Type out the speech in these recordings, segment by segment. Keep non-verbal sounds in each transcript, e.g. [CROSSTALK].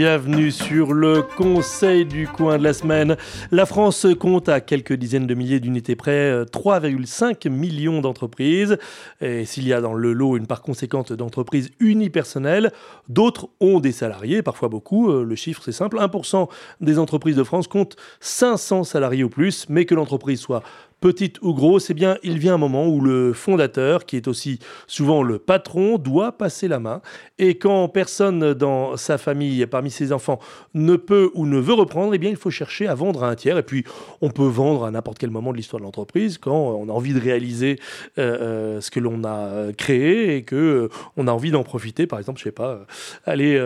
Bienvenue sur le Conseil du coin de la semaine. La France compte à quelques dizaines de milliers d'unités près 3,5 millions d'entreprises. Et s'il y a dans le lot une part conséquente d'entreprises unipersonnelles, d'autres ont des salariés, parfois beaucoup. Le chiffre c'est simple, 1% des entreprises de France comptent 500 salariés ou plus, mais que l'entreprise soit petite ou grosse, eh bien, il vient un moment où le fondateur, qui est aussi souvent le patron, doit passer la main. Et quand personne dans sa famille, parmi ses enfants, ne peut ou ne veut reprendre, eh bien, il faut chercher à vendre à un tiers. Et puis, on peut vendre à n'importe quel moment de l'histoire de l'entreprise, quand on a envie de réaliser euh, euh, ce que l'on a créé et que euh, on a envie d'en profiter. Par exemple, je sais pas, aller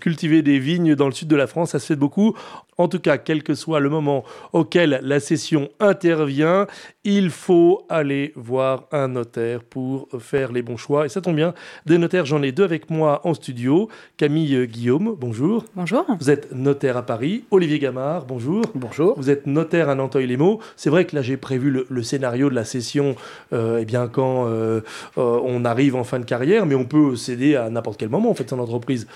cultiver des vignes dans le sud de la France, ça se fait beaucoup. En tout cas, quel que soit le moment auquel la session intervient, il faut aller voir un notaire pour faire les bons choix. Et ça tombe bien, des notaires, j'en ai deux avec moi en studio. Camille Guillaume, bonjour. Bonjour. Vous êtes notaire à Paris. Olivier Gamard, bonjour. Bonjour. Vous êtes notaire à Nanteuil-les-Maux. C'est vrai que là, j'ai prévu le, scénario de la session euh, eh bien, quand euh, euh, on arrive en fin de carrière, mais on peut céder à n'importe quel moment, en fait, son entreprise.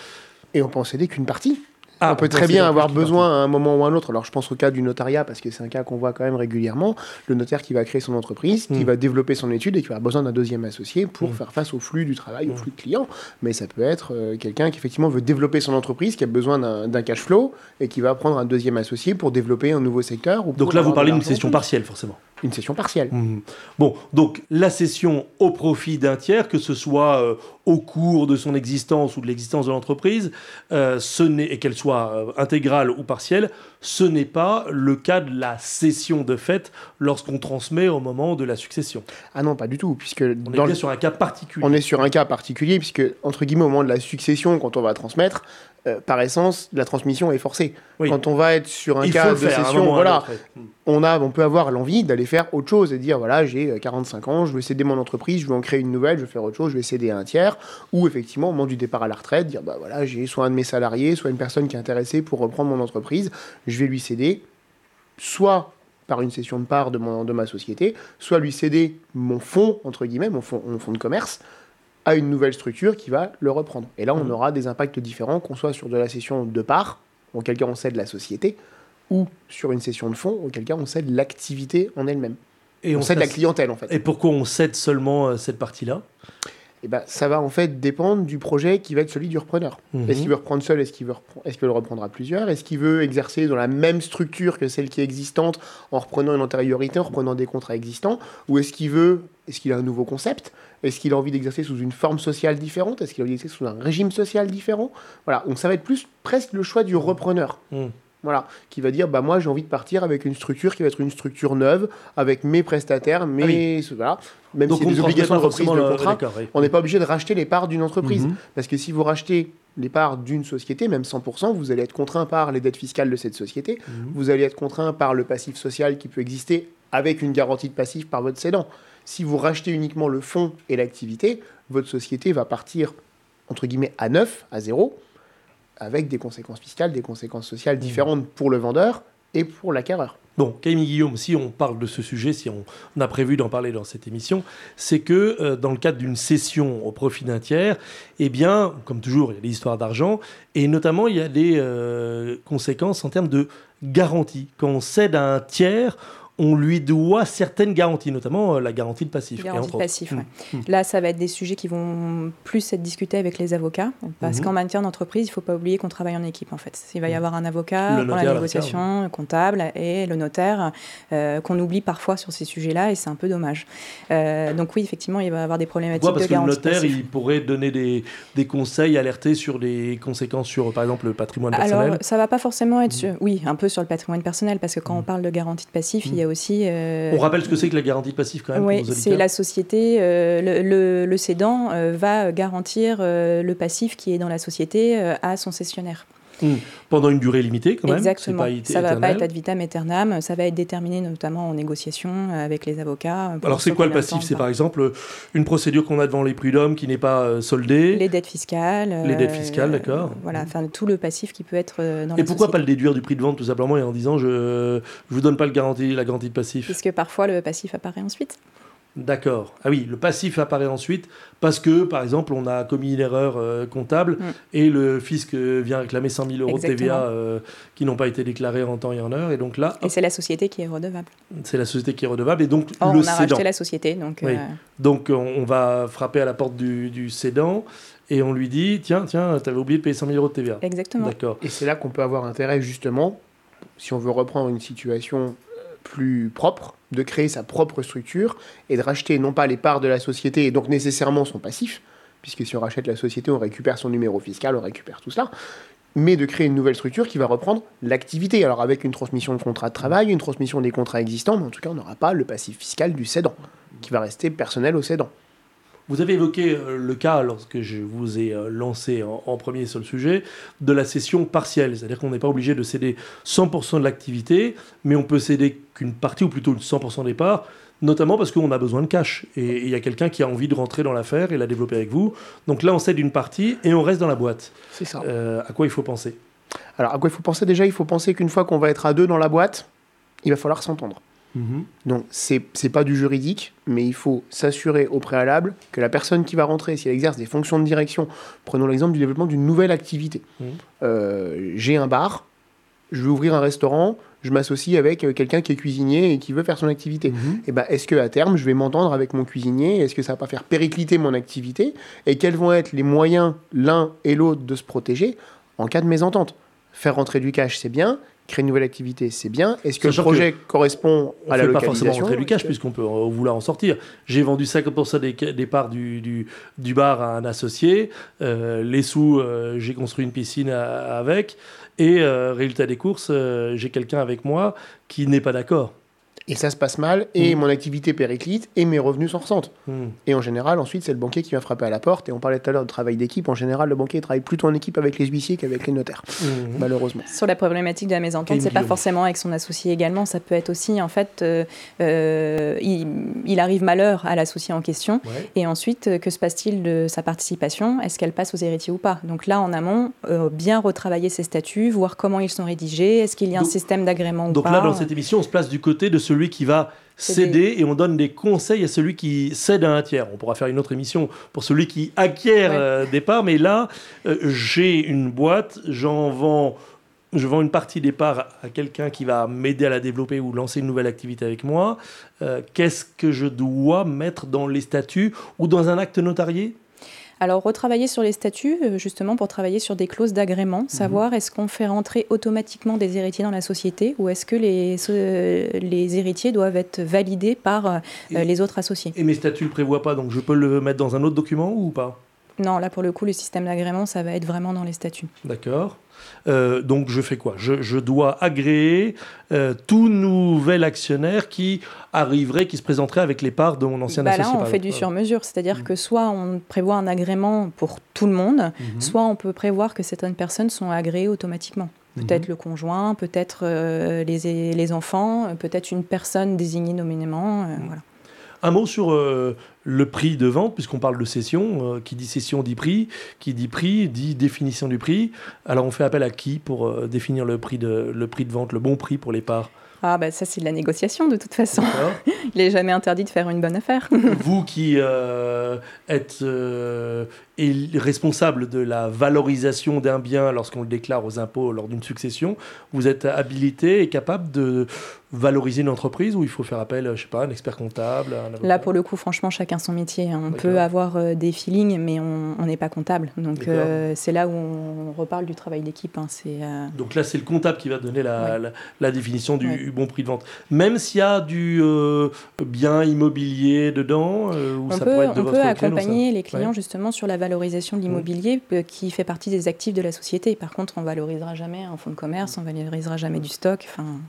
Et on peut en céder qu'une partie ah, on peut très bien avoir besoin à un moment ou à un autre. Alors je pense au cas du notariat parce que c'est un cas qu'on voit quand même régulièrement. Le notaire qui va créer son entreprise, qui hmm. va développer son étude et qui avoir besoin d'un deuxième associé pour hmm. faire face au flux du travail, au hmm. flux de clients. Mais ça peut être euh, quelqu'un qui effectivement veut développer son entreprise, qui a besoin d'un cash flow et qui va prendre un deuxième associé pour développer un nouveau secteur. Donc là vous parlez d'une session partielle forcément une session partielle. Mmh. Bon, donc la session au profit d'un tiers, que ce soit euh, au cours de son existence ou de l'existence de l'entreprise, euh, ce n'est et qu'elle soit euh, intégrale ou partielle, ce n'est pas le cas de la session de fait lorsqu'on transmet au moment de la succession. Ah non, pas du tout, puisque on est sur un cas particulier. On est sur un cas particulier puisque entre guillemets au moment de la succession, quand on va transmettre, euh, par essence, la transmission est forcée. Quand on va être sur un cas de session, voilà, on, a, on peut avoir l'envie d'aller faire autre chose et dire voilà, j'ai 45 euh, ans, je veux céder mon entreprise, je veux en créer une nouvelle, je veux faire autre chose, je vais céder à un tiers. Ou effectivement, au moment du départ à la retraite, dire bah voilà, j'ai soit un de mes salariés, soit une personne qui est intéressée pour reprendre mon entreprise, je vais lui céder soit par une cession de part de, mon, de ma société, soit lui céder mon fonds, entre guillemets, mon fonds, mon fonds de commerce, à une nouvelle structure qui va le reprendre. Et là, on mmh. aura des impacts différents, qu'on soit sur de la cession de part, auquel cas on cède la société, ou sur une cession de fonds, auquel cas on cède l'activité en elle-même. Et on, cède la clientèle, en fait. Et pourquoi on cède seulement euh, cette partie-là? Eh ben, ça va en fait dépendre du projet qui va être celui du repreneur. Mmh. Est-ce qu'il veut reprendre seul Est-ce qu'il veut, est le reprendre à plusieurs? Est-ce qu'il veut exercer dans la même structure que celle qui est existante en reprenant une antériorité, en reprenant des contrats existants? Ou est-ce qu'il veut, est-ce qu'il a un nouveau concept? Est-ce qu'il a envie d'exercer sous une forme sociale différente? Est-ce qu'il a envie d'exercer sous un régime social différent? Voilà, donc ça va être plus presque le choix du repreneur. Hmm. Voilà, qui va dire bah moi j'ai envie de partir avec une structure qui va être une structure neuve avec mes prestataires, mes ah voilà, même si y a des obligations de reprise de contrat, on n'est pas obligé de racheter les parts d'une entreprise. Mhm. parce que si vous rachetez les parts d'une société, même 100%, vous allez être contraint par les dettes fiscales de cette société, mhm. vous allez être contraint par le passif social qui peut exister avec une garantie de passif par votre cédant. Si vous rachetez uniquement le fonds et l'activité, votre société va partir, entre guillemets, à neuf, à zéro, avec des conséquences fiscales, des conséquences sociales différentes pour le vendeur et pour l'acquéreur. Bon, Camille Guillaume, si on parle de ce sujet, si on, a prévu d'en parler dans cette émission, c'est que euh, dans le cadre d'une cession au profit d'un tiers, eh bien, comme toujours, il y a des histoires d'argent, et notamment il y a des euh, conséquences en termes de garantie. Quand on cède à un tiers, on lui doit certaines garanties, notamment euh, la garantie de passif. Garantie de passif, mm. Mm. Là, ça va être des sujets qui vont plus être discutés avec les avocats, parce mm-hmm. qu'en matière d'entreprise, il ne faut pas oublier qu'on travaille en équipe, en fait. Il va y mm. avoir un avocat pour la négociation, le comptable et le notaire, euh, qu'on oublie parfois sur ces sujets-là, et c'est un peu dommage. Euh, donc oui, effectivement, il va y avoir des problématiques parce que le notaire, il pourrait donner des, des, conseils, alerter sur les conséquences sur, par exemple, le patrimoine personnel Alors, ça ne va pas forcément être... Oui, un peu sur le patrimoine personnel, parce que quand on parle de garantie de passif, il y a aussi. Euh, On rappelle ce que c'est que la garantie passive quand même. Oui, c'est la société, euh, le, le, cédant euh, va garantir le passif qui est dans la société à son cessionnaire. Hmm. Pendant une durée limitée, quand même. Exactement. ça ne va pas être ad vitam aeternam. Ça va être déterminé notamment en négociation avec les avocats. Alors, c'est quoi le passif? C'est par exemple une procédure qu'on a devant les prud'hommes qui n'est pas soldée. Les dettes fiscales. Les dettes fiscales, d'accord. Voilà, enfin tout le passif qui peut être dans Et pourquoi pas le déduire du prix de vente tout simplement et en disant je ne vous donne pas le garantie, la garantie de passif? Puisque parfois le passif apparaît ensuite. D'accord. Ah oui, le passif apparaît ensuite parce que, par exemple, on a commis une erreur euh, comptable mm. et le fisc euh, vient réclamer 100 000 euros de TVA euh, qui n'ont pas été déclarés en temps et en heure. Et donc là. Et c'est la société qui est redevable. C'est la société qui est redevable. Et donc, le on a racheté la société. Donc, donc on, va frapper à la porte du, du cédant et on lui dit tiens, tiens, tu avais oublié de payer 100 000 euros de TVA. Exactement. D'accord. Et c'est là qu'on peut avoir intérêt, justement, si on veut reprendre une situation plus propre, de créer sa propre structure et de racheter non pas les parts de la société et donc nécessairement son passif, puisque si on rachète la société, on récupère son numéro fiscal, on récupère tout cela, mais de créer une nouvelle structure qui va reprendre l'activité. Alors avec une transmission de contrat de travail, une transmission des contrats existants, mais en tout cas on n'aura pas le passif fiscal du cédant, qui va rester personnel au cédant. Vous avez évoqué euh, le cas, lorsque je vous ai euh, lancé en, premier sur le sujet, de la cession partielle. C'est-à-dire qu'on n'est pas obligé de céder 100% de l'activité, mais on peut céder qu'une partie, ou plutôt 100% des parts, notamment parce qu'on a besoin de cash. Et il y a quelqu'un qui a envie de rentrer dans l'affaire et la développer avec vous. Donc là, on cède une partie et on reste dans la boîte. C'est ça. Euh, à quoi il faut penser? Alors, à quoi il faut penser? Déjà, il faut penser qu'une fois qu'on va être à deux dans la boîte, il va falloir s'entendre. Mhm. Donc, c'est n'est pas du juridique, mais il faut s'assurer au préalable que la personne qui va rentrer, si elle exerce des fonctions de direction, prenons l'exemple du développement d'une nouvelle activité. Mhm. Euh, j'ai un bar, je veux ouvrir un restaurant, je m'associe avec euh, quelqu'un qui est cuisinier et qui veut faire son activité. Mhm. Et eh ben, est-ce que à terme, je vais m'entendre avec mon cuisinier? Est-ce que ça va pas faire péricliter mon activité? Et quels vont être les moyens l'un et l'autre de se protéger en cas de mésentente? Faire rentrer du cash, c'est bien créer une nouvelle activité, c'est bien. Est-ce que le projet correspond à la localisation On ne pas forcément rentrer du cash, puisqu'on peut vouloir en sortir. J'ai vendu 50% des, des parts du, du, du, bar à un associé. Euh, les sous, euh, j'ai construit une piscine avec. Et euh, résultat des courses, j'ai quelqu'un avec moi qui n'est pas d'accord et ça se passe mal, et mm. mon activité périclite, et mes revenus s'en ressentent. Mm. Et en général, ensuite, c'est le banquier qui vient frapper à la porte, et on parlait tout à l'heure de travail d'équipe, en général, le banquier travaille plutôt en équipe avec les huissiers qu'avec les notaires, mm. malheureusement. Sur la problématique de la mésentente, c'est pas forcément avec son associé également, ça peut être aussi, en fait, euh, euh, il, arrive malheur à l'associé en question, et ensuite, euh, que se passe-t-il de sa participation? Est-ce qu'elle passe aux héritiers ou pas? Donc là, en amont, bien retravailler ses statuts, voir comment ils sont rédigés, est-ce qu'il y a un système d'agrément ou pas Donc là, dans cette émission, on se place du côté de celui celui qui va céder et on donne des conseils à celui qui cède à un tiers. On pourra faire une autre émission pour celui qui acquiert euh, des parts, mais là, euh, j'ai une boîte, j'en vends, je vends une partie des parts à quelqu'un qui va m'aider à la développer ou lancer une nouvelle activité avec moi. Euh, qu'est-ce que je dois mettre dans les statuts ou dans un acte notarié? Alors, retravailler sur les statuts, euh, justement, pour travailler sur des clauses d'agrément, mhm. savoir est-ce qu'on fait rentrer automatiquement des héritiers dans la société ou est-ce que les, les héritiers doivent être validés par euh, les autres associés? Et mes statuts ne le prévoient pas, donc je peux le mettre dans un autre document ou pas? Non, là, pour le coup, le système d'agrément, ça va être vraiment dans les statuts. D'accord. Euh, donc je fais quoi? Je, dois agréer euh, tout nouvel actionnaire qui arriverait, qui se présenterait avec les parts de mon ancien bah associé. Là, on fait du sur-mesure, c'est-à-dire mmh. que soit on prévoit un agrément pour tout le monde, mmh. soit on peut prévoir que certaines personnes sont agréées automatiquement. Peut-être mmh. le conjoint, peut-être euh, les, les, enfants, peut-être une personne désignée nominément. voilà. Un mot sur euh, le prix de vente, puisqu'on parle de cession. Euh, qui dit cession dit prix. Qui dit prix dit définition du prix. Alors on fait appel à qui pour euh, définir le prix, de, le prix de vente, le bon prix pour les parts? Ah bah ça c'est de la négociation de toute façon. [LAUGHS] Il n'est jamais interdit de faire une bonne affaire. [LAUGHS] Vous qui êtes responsable de la valorisation d'un bien lorsqu'on le déclare aux impôts lors d'une succession, vous êtes habilité et capable de valoriser une entreprise ou il faut faire appel, je sais pas, un expert comptable Là, pour le coup, franchement, chacun son métier. On peut avoir euh, des feelings, mais on n'est pas comptable. Donc, euh, c'est là où on reparle du travail d'équipe. Hein. Euh, Donc là, c'est le comptable qui va donner la, la, définition du bon prix de vente. Même s'il y a du bien immobilier dedans, on ça peut, être de on peut accompagner les clients justement sur la valorisation de l'immobilier qui fait partie des actifs de la société. Par contre, on valorisera jamais un fonds de commerce, on valorisera jamais du stock.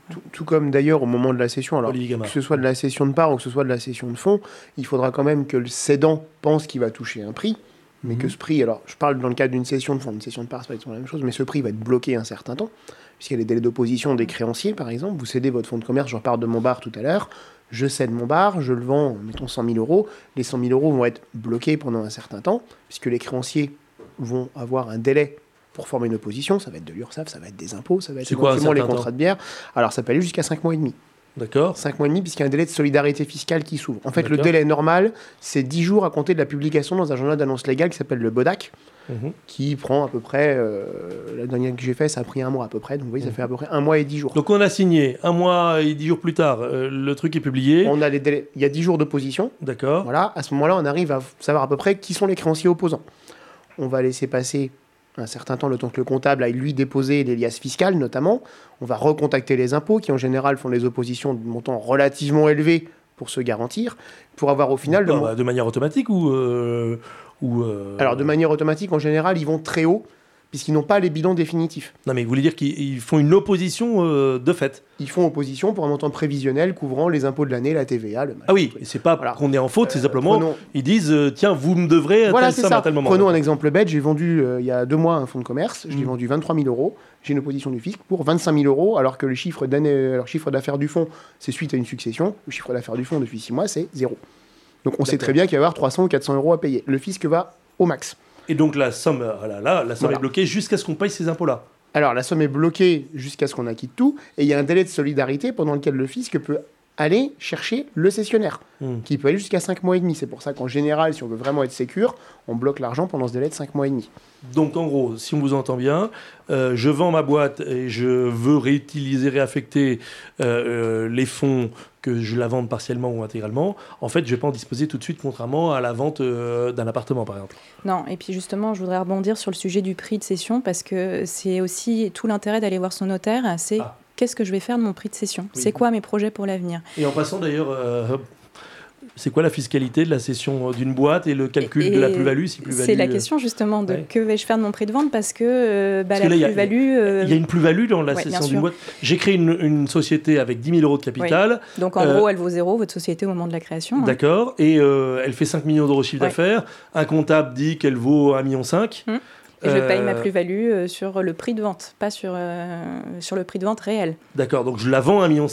Tout, tout comme d'ailleurs au moment de la cession. Alors, que ce soit de la cession de part ou que ce soit de la cession de fonds, il faudra quand même que le cédant pense qu'il va toucher un prix. mais que mhm. ce prix, alors je parle dans le cadre d'une session de fonds, une session de part, c'est pas la même chose, mais ce prix va être bloqué un certain temps, puisqu'il y a les délais d'opposition des créanciers, par exemple. Vous cédez votre fonds de commerce, je reparle de mon bar tout à l'heure, je cède mon bar, je le vends, mettons 100 000 euros, les 100 000 euros vont être bloqués pendant un certain temps, puisque les créanciers vont avoir un délai pour former une opposition, ça va être de l'URSSAF, ça va être des impôts, ça va être quoi, les contrats de bière. Alors ça peut aller jusqu'à 5 mois et demi. D'accord. 5 mois et demi, puisqu'il y a un délai de solidarité fiscale qui s'ouvre. En fait, le délai normal, c'est 10 jours à compter de la publication dans un journal d'annonce légale qui s'appelle le BODAC, mhm. qui prend à peu près, euh, la dernière que j'ai fait, ça a pris un mois à peu près, donc vous voyez, ça mhm. fait à peu près un mois et 10 jours. Donc on a signé, un mois et 10 jours plus tard, euh, le truc est publié. On a les délais, il y a 10 jours d'opposition. D'accord. Voilà, à ce moment-là, on arrive à savoir à peu près qui sont les créanciers opposants. On va laisser passer un certain temps, le temps que le comptable aille lui déposer les liasses fiscales notamment. On va recontacter les impôts qui en général font des oppositions de montant relativement élevé pour se garantir, pour avoir au final... de manière automatique ou... Euh, ou euh, Alors de manière automatique, en général, ils vont très haut puisqu'ils n'ont pas les bilans définitifs. Non, mais vous voulez dire qu'ils font une opposition euh, de fait Ils font opposition pour un montant prévisionnel couvrant les impôts de l'année, la TVA, le Ah oui, c'est pas qu'on est en faute, c'est simplement ils disent euh, tiens, vous me devrez voilà, tel ça. à tel moment. Prenons un exemple bête j'ai vendu euh, il y a deux mois un fonds de commerce, je l'ai mm. vendu 23 000 euros, j'ai une opposition du fisc pour 25 000 euros, alors que le chiffre d'affaires du fonds, c'est suite à une succession, le chiffre d'affaires du fonds depuis six mois, c'est zéro. Donc on sait très bien qu'il va y avoir 300 ou 400 euros à payer. Le fisc va au max. Et donc la somme, euh, là, la somme est bloquée jusqu'à ce qu'on paye ces impôts-là. Alors la somme est bloquée jusqu'à ce qu'on acquitte tout, et il y a un délai de solidarité pendant lequel le fisc peut aller chercher le cessionnaire, hmm. qui peut aller jusqu'à 5 mois et demi. C'est pour ça qu'en général, si on veut vraiment être sécure, on bloque l'argent pendant ce délai de 5 mois et demi. Donc en gros, si on vous entend bien, euh, je vends ma boîte et je veux réutiliser, réaffecter euh, les fonds que je la vende partiellement ou intégralement, en fait, je ne vais pas en disposer tout de suite, contrairement à la vente euh, d'un appartement, par exemple. Non, et puis justement, je voudrais rebondir sur le sujet du prix de cession, parce que c'est aussi tout l'intérêt d'aller voir son notaire, c'est ah. Qu'est-ce que je vais faire de mon prix de cession C'est quoi mes projets pour l'avenir? Et en passant d'ailleurs, euh, c'est quoi la fiscalité de la cession d'une boîte et le calcul de la plus-value si plus C'est la euh, question justement de que vais-je faire de mon prix de vente? Parce que euh, bah, la plus-value. Euh, il y a une plus-value dans la cession d'une boîte. J'ai créé une, société avec 10 000 euros de capital. Donc en gros, elle vaut zéro, votre société au moment de la création. Hein. D'accord. Et elle fait 5 millions d'euros de chiffre d'affaires. Un comptable dit qu'elle vaut 1,5 million. Hum je paye ma euh, plus-value euh, sur le prix de vente, pas sur, euh, sur le prix de vente réel. D'accord, donc je la vends à 1,5 million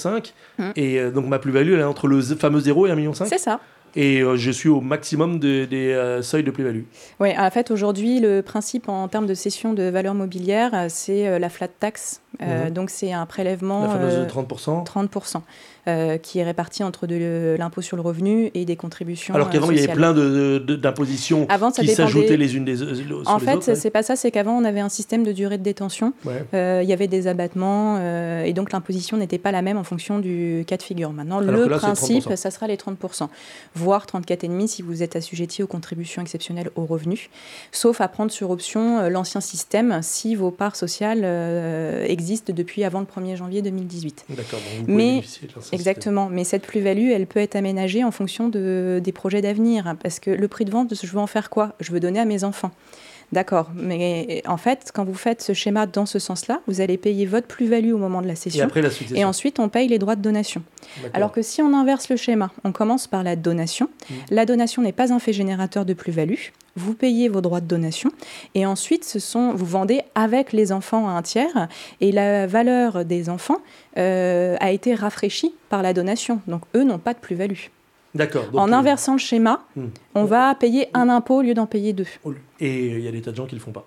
mmh. et donc ma plus-value elle est entre le fameux 0 et 1,5 million C'est ça. Et je suis au maximum des seuils de plus-value. Oui, en fait, aujourd'hui, le principe en termes de cession de valeur mobilière, c'est la flat tax. Mmh. Donc, c'est un prélèvement. La fameuse 30% 30%. Euh, qui est réparti entre de l'impôt sur le revenu et des contributions. Alors qu'avant, il y avait plein d'impositions qui s'ajoutaient les unes des, sur en fait, ce c'est pas ça, c'est qu'avant, on avait un système de durée de détention. Euh, il y avait des abattements euh, et donc l'imposition n'était pas la même en fonction du cas de figure. Maintenant, le principe, ça sera les 30%, voire 34,5% si vous êtes assujetti aux contributions exceptionnelles aux revenus, sauf à prendre sur option l'ancien système si vos parts sociales existent depuis avant le 1er janvier 2018. D'accord, donc vous Mais Exactement, mais cette plus-value, elle peut être aménagée en fonction de, des projets d'avenir, parce que le prix de vente, je veux en faire quoi? Je veux donner à mes enfants. D'accord, mais en fait, quand vous faites ce schéma dans ce sens-là, vous allez payer votre plus-value au moment de la cession. Et, après la et ensuite, on paye les droits de donation. Alors que si on inverse le schéma, on commence par la donation. Mmh. La donation n'est pas un fait générateur de plus-value. Vous payez vos droits de donation et ensuite, ce sont, vous vendez avec les enfants à un tiers et la valeur des enfants euh, a été rafraîchie par la donation. Donc, eux n'ont pas de plus-value. D'accord. En euh, inversant le schéma, hmm. on va payer un impôt au lieu d'en payer deux. Et il y a des tas de gens qui ne le font pas.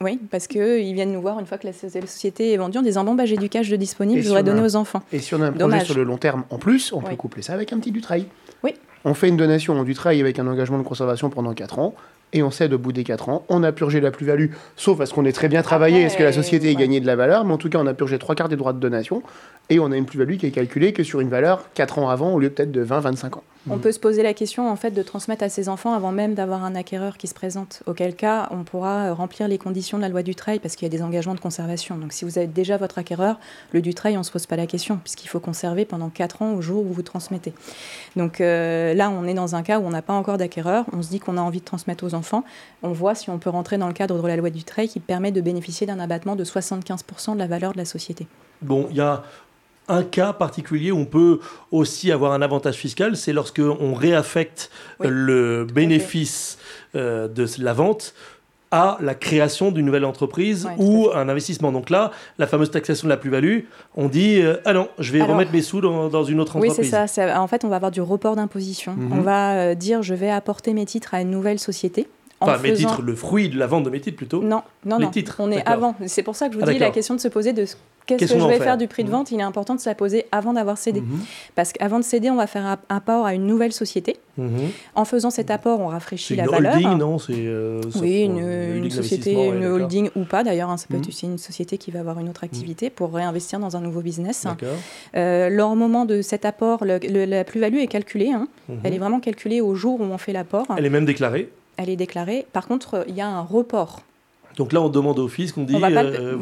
Oui, parce qu'ils viennent nous voir une fois que la société est vendue en disant Bon, bah, j'ai du cash de disponible, je voudrais donner aux enfants. Et si on a un projet sur le long terme en plus, on peut coupler ça avec un petit du trail. Oui. On fait une donation du trail avec un engagement de conservation pendant 4 ans et on cède au bout des 4 ans. On a purgé la plus-value, sauf parce qu'on est très bien travaillé, est-ce que la société ait gagné de la valeur, mais en tout cas, on a purgé trois quarts des droits de donation, et on a une plus-value qui est calculée que sur une valeur 4 ans avant, au lieu peut-être de 20-25 ans. On peut se poser la question en fait de transmettre à ses enfants avant même d'avoir un acquéreur qui se présente. Auquel cas, on pourra remplir les conditions de la loi du trail parce qu'il y a des engagements de conservation. Donc si vous avez déjà votre acquéreur, le du trail, on ne se pose pas la question puisqu'il faut conserver pendant 4 ans au jour où vous transmettez. Donc euh, là, on est dans un cas où on n'a pas encore d'acquéreur. On se dit qu'on a envie de transmettre aux enfants. On voit si on peut rentrer dans le cadre de la loi du trail qui permet de bénéficier d'un abattement de 75% de la valeur de la société. Bon, il y a un cas particulier où on peut aussi avoir un avantage fiscal, c'est lorsque on réaffecte le bénéfice euh, de la vente à la création d'une nouvelle entreprise ou un investissement. Donc là, la fameuse taxation de la plus-value, on dit euh, ah non, je vais remettre mes sous dans, une autre entreprise. Oui, c'est ça. En fait, on va avoir du report d'imposition. Mhm. On va euh, dire je vais apporter mes titres à une nouvelle société. Enfin, mes titres, le fruit de la vente de mes titres plutôt Non, non, non. Titres. On est avant. C'est pour ça que je vous ah, dis la question de se poser de qu'est-ce que je vais faire, du prix de vente Il est important de se la poser avant d'avoir cédé. Mhm. Parce qu'avant de céder, on va faire un apport à une nouvelle société. Mhm. En faisant cet apport, on rafraîchit la une valeur. Holding, non? Euh, Oui, une, société, une holding ou pas d'ailleurs. Hein, ça peut être aussi une société qui va avoir une autre activité pour réinvestir dans un nouveau business. Euh, lors moment de cet apport, la plus-value est calculée. Hein. Elle est vraiment calculée au jour où on fait l'apport. Elle est même déclarée? Elle est déclarée. Par contre, il y a un report. Donc là, on demande au fisc, on dit euh,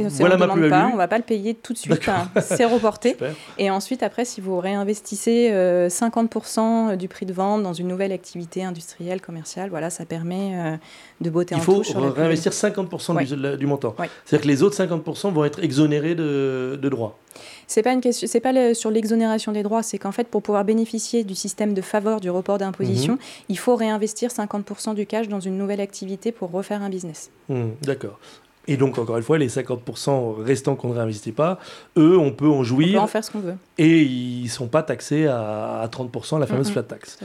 voilà ma plus-value. On ne va pas le payer tout de suite, hein. c'est reporté. [LAUGHS] Et ensuite, après, si vous réinvestissez 50% euh, du prix de vente dans une nouvelle activité industrielle, commerciale, voilà, ça permet euh, de botter en touche. Il faut réinvestir 50% du, montant. C'est-à-dire que les autres 50% vont être exonérés de, de droits. C'est pas une question, c'est pas sur l'exonération des droits, c'est qu'en fait pour pouvoir bénéficier du système de faveur du report d'imposition, mhm. il faut réinvestir 50% du cash dans une nouvelle activité pour refaire un business. Hmm, d'accord. Et donc, encore une fois, les 50% restants qu'on ne réinvestit pas, eux, on peut en jouir. On peut en faire ce qu'on veut. Et ils ne sont pas taxés à, 30%, la fameuse flat tax.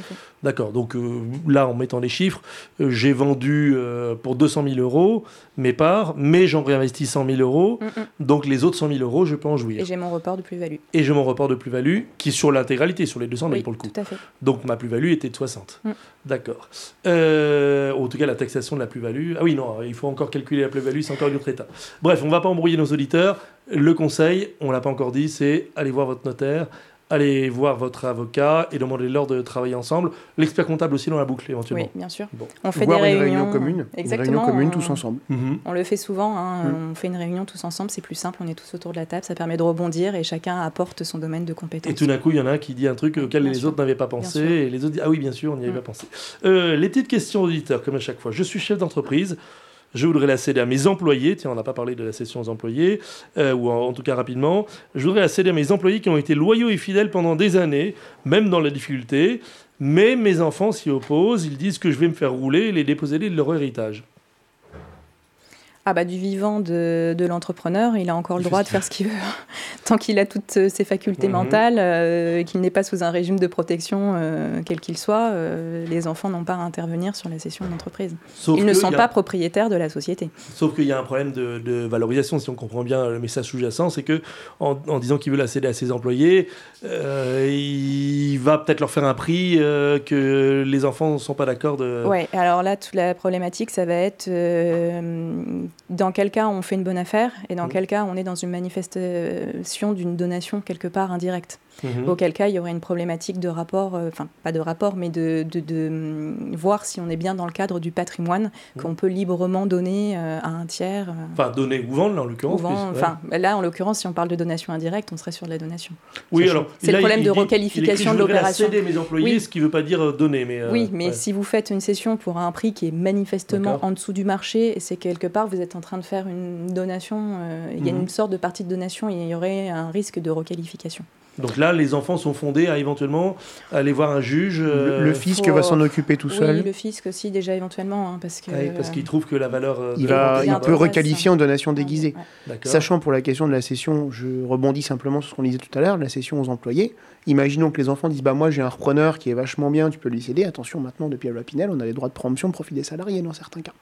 D'accord. Donc euh, là, en mettant les chiffres, euh, j'ai vendu euh, pour 200 000 euros mes parts, mais j'en réinvestis 100 000 euros. Donc les autres 100 000 euros, je peux en jouir. Et j'ai mon report de plus-value. Et j'ai mon report de plus-value qui est sur l'intégralité, sur les 200 000 pour le coup. Tout à fait. Donc ma plus-value était de 60. Mm. D'accord. en tout cas, la taxation de la plus-value. Ah oui, non, il faut encore calculer la plus-value, c'est encore une autre étape. Bref, on ne va pas embrouiller nos auditeurs. Le conseil, on ne l'a pas encore dit, c'est aller voir votre notaire, allez voir votre avocat et demandez-leur de travailler ensemble. L'expert comptable aussi dans la boucle éventuellement. Oui, bien sûr. On fait des réunions communes. Exactement. Une réunion commune tous ensemble. Mhm. On le fait souvent. Hein. Mm. On fait une réunion tous ensemble. C'est plus simple. On est tous autour de la table. Ça permet de rebondir et chacun apporte son domaine de compétence. Et tout d'un coup, il y en a un qui dit un truc auquel les autres n'avaient pas pensé et les autres disent ah oui, bien sûr, on n'y avait mm. pas pensé. Euh, les petites questions auditeurs, comme à chaque fois. Je suis chef d'entreprise. Je voudrais la céder à mes employés. Tiens, on n'a pas parlé de la cession aux employés, euh, ou en, tout cas rapidement. Je voudrais la céder à mes employés qui ont été loyaux et fidèles pendant des années, même dans la difficulté. Mais mes enfants s'y opposent. Ils disent que je vais me faire rouler et les déposer de leur héritage. Ah bah du vivant de, de l'entrepreneur, il a encore le droit de faire ce qu'il veut. Tant qu'il a toutes euh, ses facultés mhm. mentales, euh, qu'il n'est pas sous un régime de protection, euh, quel qu'il soit, les enfants n'ont pas à intervenir sur la cession de l'entreprise. Ils ne sont pas propriétaires de la société. Sauf qu'il y a un problème de, de, valorisation, si on comprend bien le message sous-jacent, c'est que en, en, disant qu'il veut la céder à ses employés, il va peut-être leur faire un prix que les enfants ne sont pas d'accord de... Oui, alors là, toute la problématique, ça va être dans quel cas on fait une bonne affaire et dans mmh. quel cas on est dans une manifestation d'une donation quelque part indirecte. Mhm. Auquel cas, il y aurait une problématique de rapport, euh, enfin, pas de rapport, mais de, de, hum, voir si on est bien dans le cadre du patrimoine mhm. qu'on peut librement donner euh, à un tiers. Euh. Enfin, donner ou vendre, en l'occurrence. Enfin, là, en l'occurrence, si on parle de donation indirecte, on serait sur de la donation. Oui, alors. C'est le problème de requalification de l'opération. céder mes employés, ce qui ne veut pas dire donner. Mais, oui, mais si vous faites une cession pour un prix qui est manifestement en dessous du marché, c'est quelque part, vous êtes en train de faire une donation, il y a mhm. une sorte de partie de donation, il y aurait un risque de requalification. Donc là, les enfants sont fondés à éventuellement aller voir un juge. le, euh, fisc va s'en occuper tout seul. Oui, le fisc aussi déjà éventuellement, hein, parce que. parce qu'il trouve que la valeur. Euh, il, va, il peut requalifier en donation déguisée. Sachant pour la question de la cession, je rebondis simplement sur ce qu'on disait tout à l'heure, la cession aux employés. Imaginons que les enfants disent bah moi j'ai un repreneur qui est vachement bien, tu peux lui céder. Attention, maintenant depuis la loi Pinel, on a les droits de préemption au profit des salariés dans certains cas.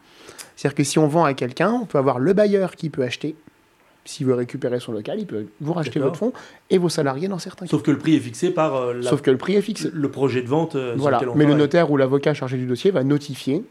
C'est-à-dire que si on vend à quelqu'un, on peut avoir le bailleur qui peut acheter s'il veut récupérer son local, il peut vous racheter votre fonds et vos salariés dans certains cas. Sauf que le prix est fixé par euh, Sauf que le prix est fixé. le projet de vente. Euh, voilà. Mais le notaire ou l'avocat chargé du dossier va notifier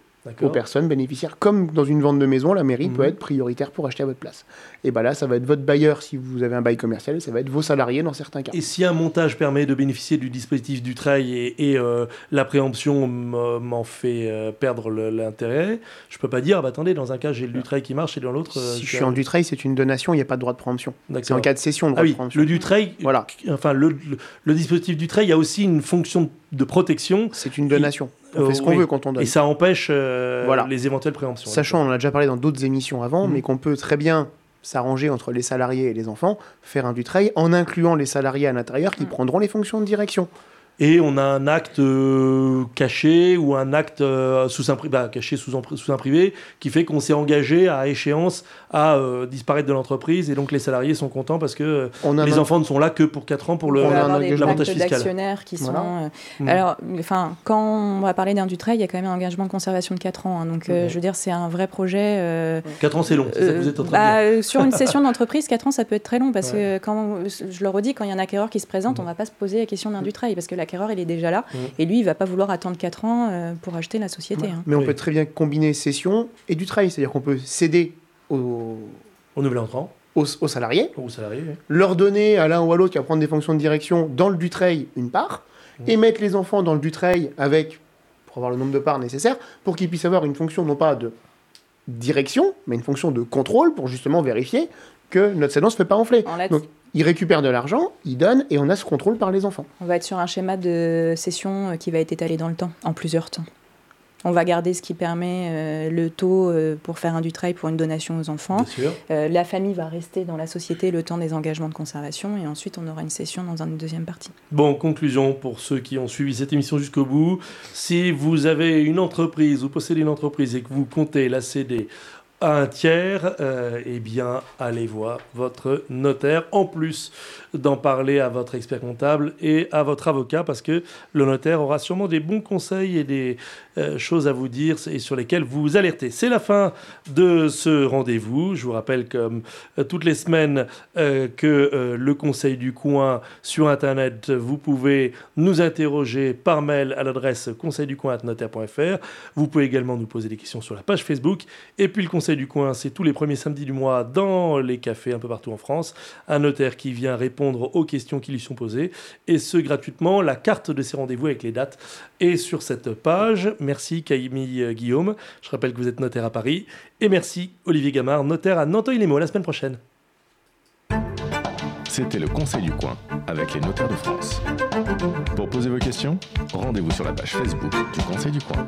aux personnes bénéficiaires. Comme dans une vente de maison, la mairie peut mhm. être prioritaire pour acheter à votre place. Et bien là, ça va être votre bailleur si vous avez un bail commercial, et ça va être vos salariés dans certains cas. Et si un montage permet de bénéficier du dispositif du trail et, et euh, la préemption m'en fait euh, perdre l'intérêt, je peux pas dire, ah bah, attendez, dans un cas j'ai le Dutreil qui marche et dans l'autre. Euh, si je suis en Dutreil, c'est une donation, il n'y a pas de droit de préemption. C'est en cas de cession, droit ah oui, de préemption. Le Dutreil, voilà. enfin le, le, dispositif Dutreil, il y a aussi une fonction de protection. C'est une donation. On fait ce qu'on veut quand on donne. Et ça empêche voilà. les éventuelles préemptions. Sachant, on en a déjà parlé dans d'autres émissions avant, mm. mais qu'on peut très bien s'arranger entre les salariés et les enfants, faire un Dutreil en incluant les salariés à l'intérieur qui mm. prendront les fonctions de direction et on a un acte euh, caché ou un acte euh, sous un, bah, caché sous un, sous un privé qui fait qu'on s'est engagé à échéance à euh, disparaître de l'entreprise et donc les salariés sont contents parce que les enfants ne sont là que pour 4 ans pour le l'avantage fiscal. d'actionnaires qui sont mm. alors enfin quand on va parler d'un Dutreil il y a quand même un engagement de conservation de 4 ans hein. donc je veux dire c'est un vrai projet 4 ans c'est long c'est ça que vous êtes en train de bah, sur une session d'entreprise 4 ans ça peut être très long parce que quand je le redis quand il y a un acquéreur qui se présente on va pas se poser la question d'un Dutreil parce que la l'acquéreur, il est déjà là. Mm. Et lui, il va pas vouloir attendre 4 ans euh, pour acheter la société. Hein. Mais on peut très bien combiner cession et du travail. C'est-à-dire qu'on peut céder au, au nouvel entrant. Aux, salariés, aux salariés leur donner à l'un ou à l'autre qui va prendre des fonctions de direction dans le Dutreil une part, mm. et mettre les enfants dans le Dutreil avec, pour avoir le nombre de parts nécessaires, pour qu'ils puissent avoir une fonction non pas de direction, mais une fonction de contrôle pour justement vérifier que notre cédant ne se fait pas enfler. Donc, il récupère de l'argent, il donne, et on a ce contrôle par les enfants. On va être sur un schéma de cession euh, qui va être étalé dans le temps, en plusieurs temps. On va garder ce qui permet euh, le taux euh, pour faire un Dutreil pour une donation aux enfants. la famille va rester dans la société le temps des engagements de conservation et ensuite on aura une cession dans une deuxième partie. Bon, conclusion pour ceux qui ont suivi cette émission jusqu'au bout. Si vous avez une entreprise, vous possédez une entreprise et que vous comptez la céder un tiers, euh, eh bien, allez voir votre notaire, en plus d'en parler à votre expert comptable et à votre avocat, parce que le notaire aura sûrement des bons conseils et des euh, choses à vous dire et sur lesquelles vous alertez. C'est la fin de ce rendez-vous. Je vous rappelle, comme euh, toutes les semaines, que le Conseil du coin sur Internet, vous pouvez nous interroger par mail à l'adresse conseilducoin.notaire.fr. Vous pouvez également nous poser des questions sur la page Facebook. Et puis le Conseil du coin, c'est tous les premiers samedis du mois dans les cafés un peu partout en France. Un notaire qui vient répondre aux questions qui lui sont posées, et ce gratuitement. La carte de ces rendez-vous avec les dates est sur cette page. Merci Camille Guillaume. Je rappelle que vous êtes notaire à Paris. Et merci Olivier Gamard, notaire à Nanteuil-les-Mots. La semaine prochaine. C'était le Conseil du coin avec les notaires de France. Pour poser vos questions, rendez-vous sur la page Facebook du Conseil du coin.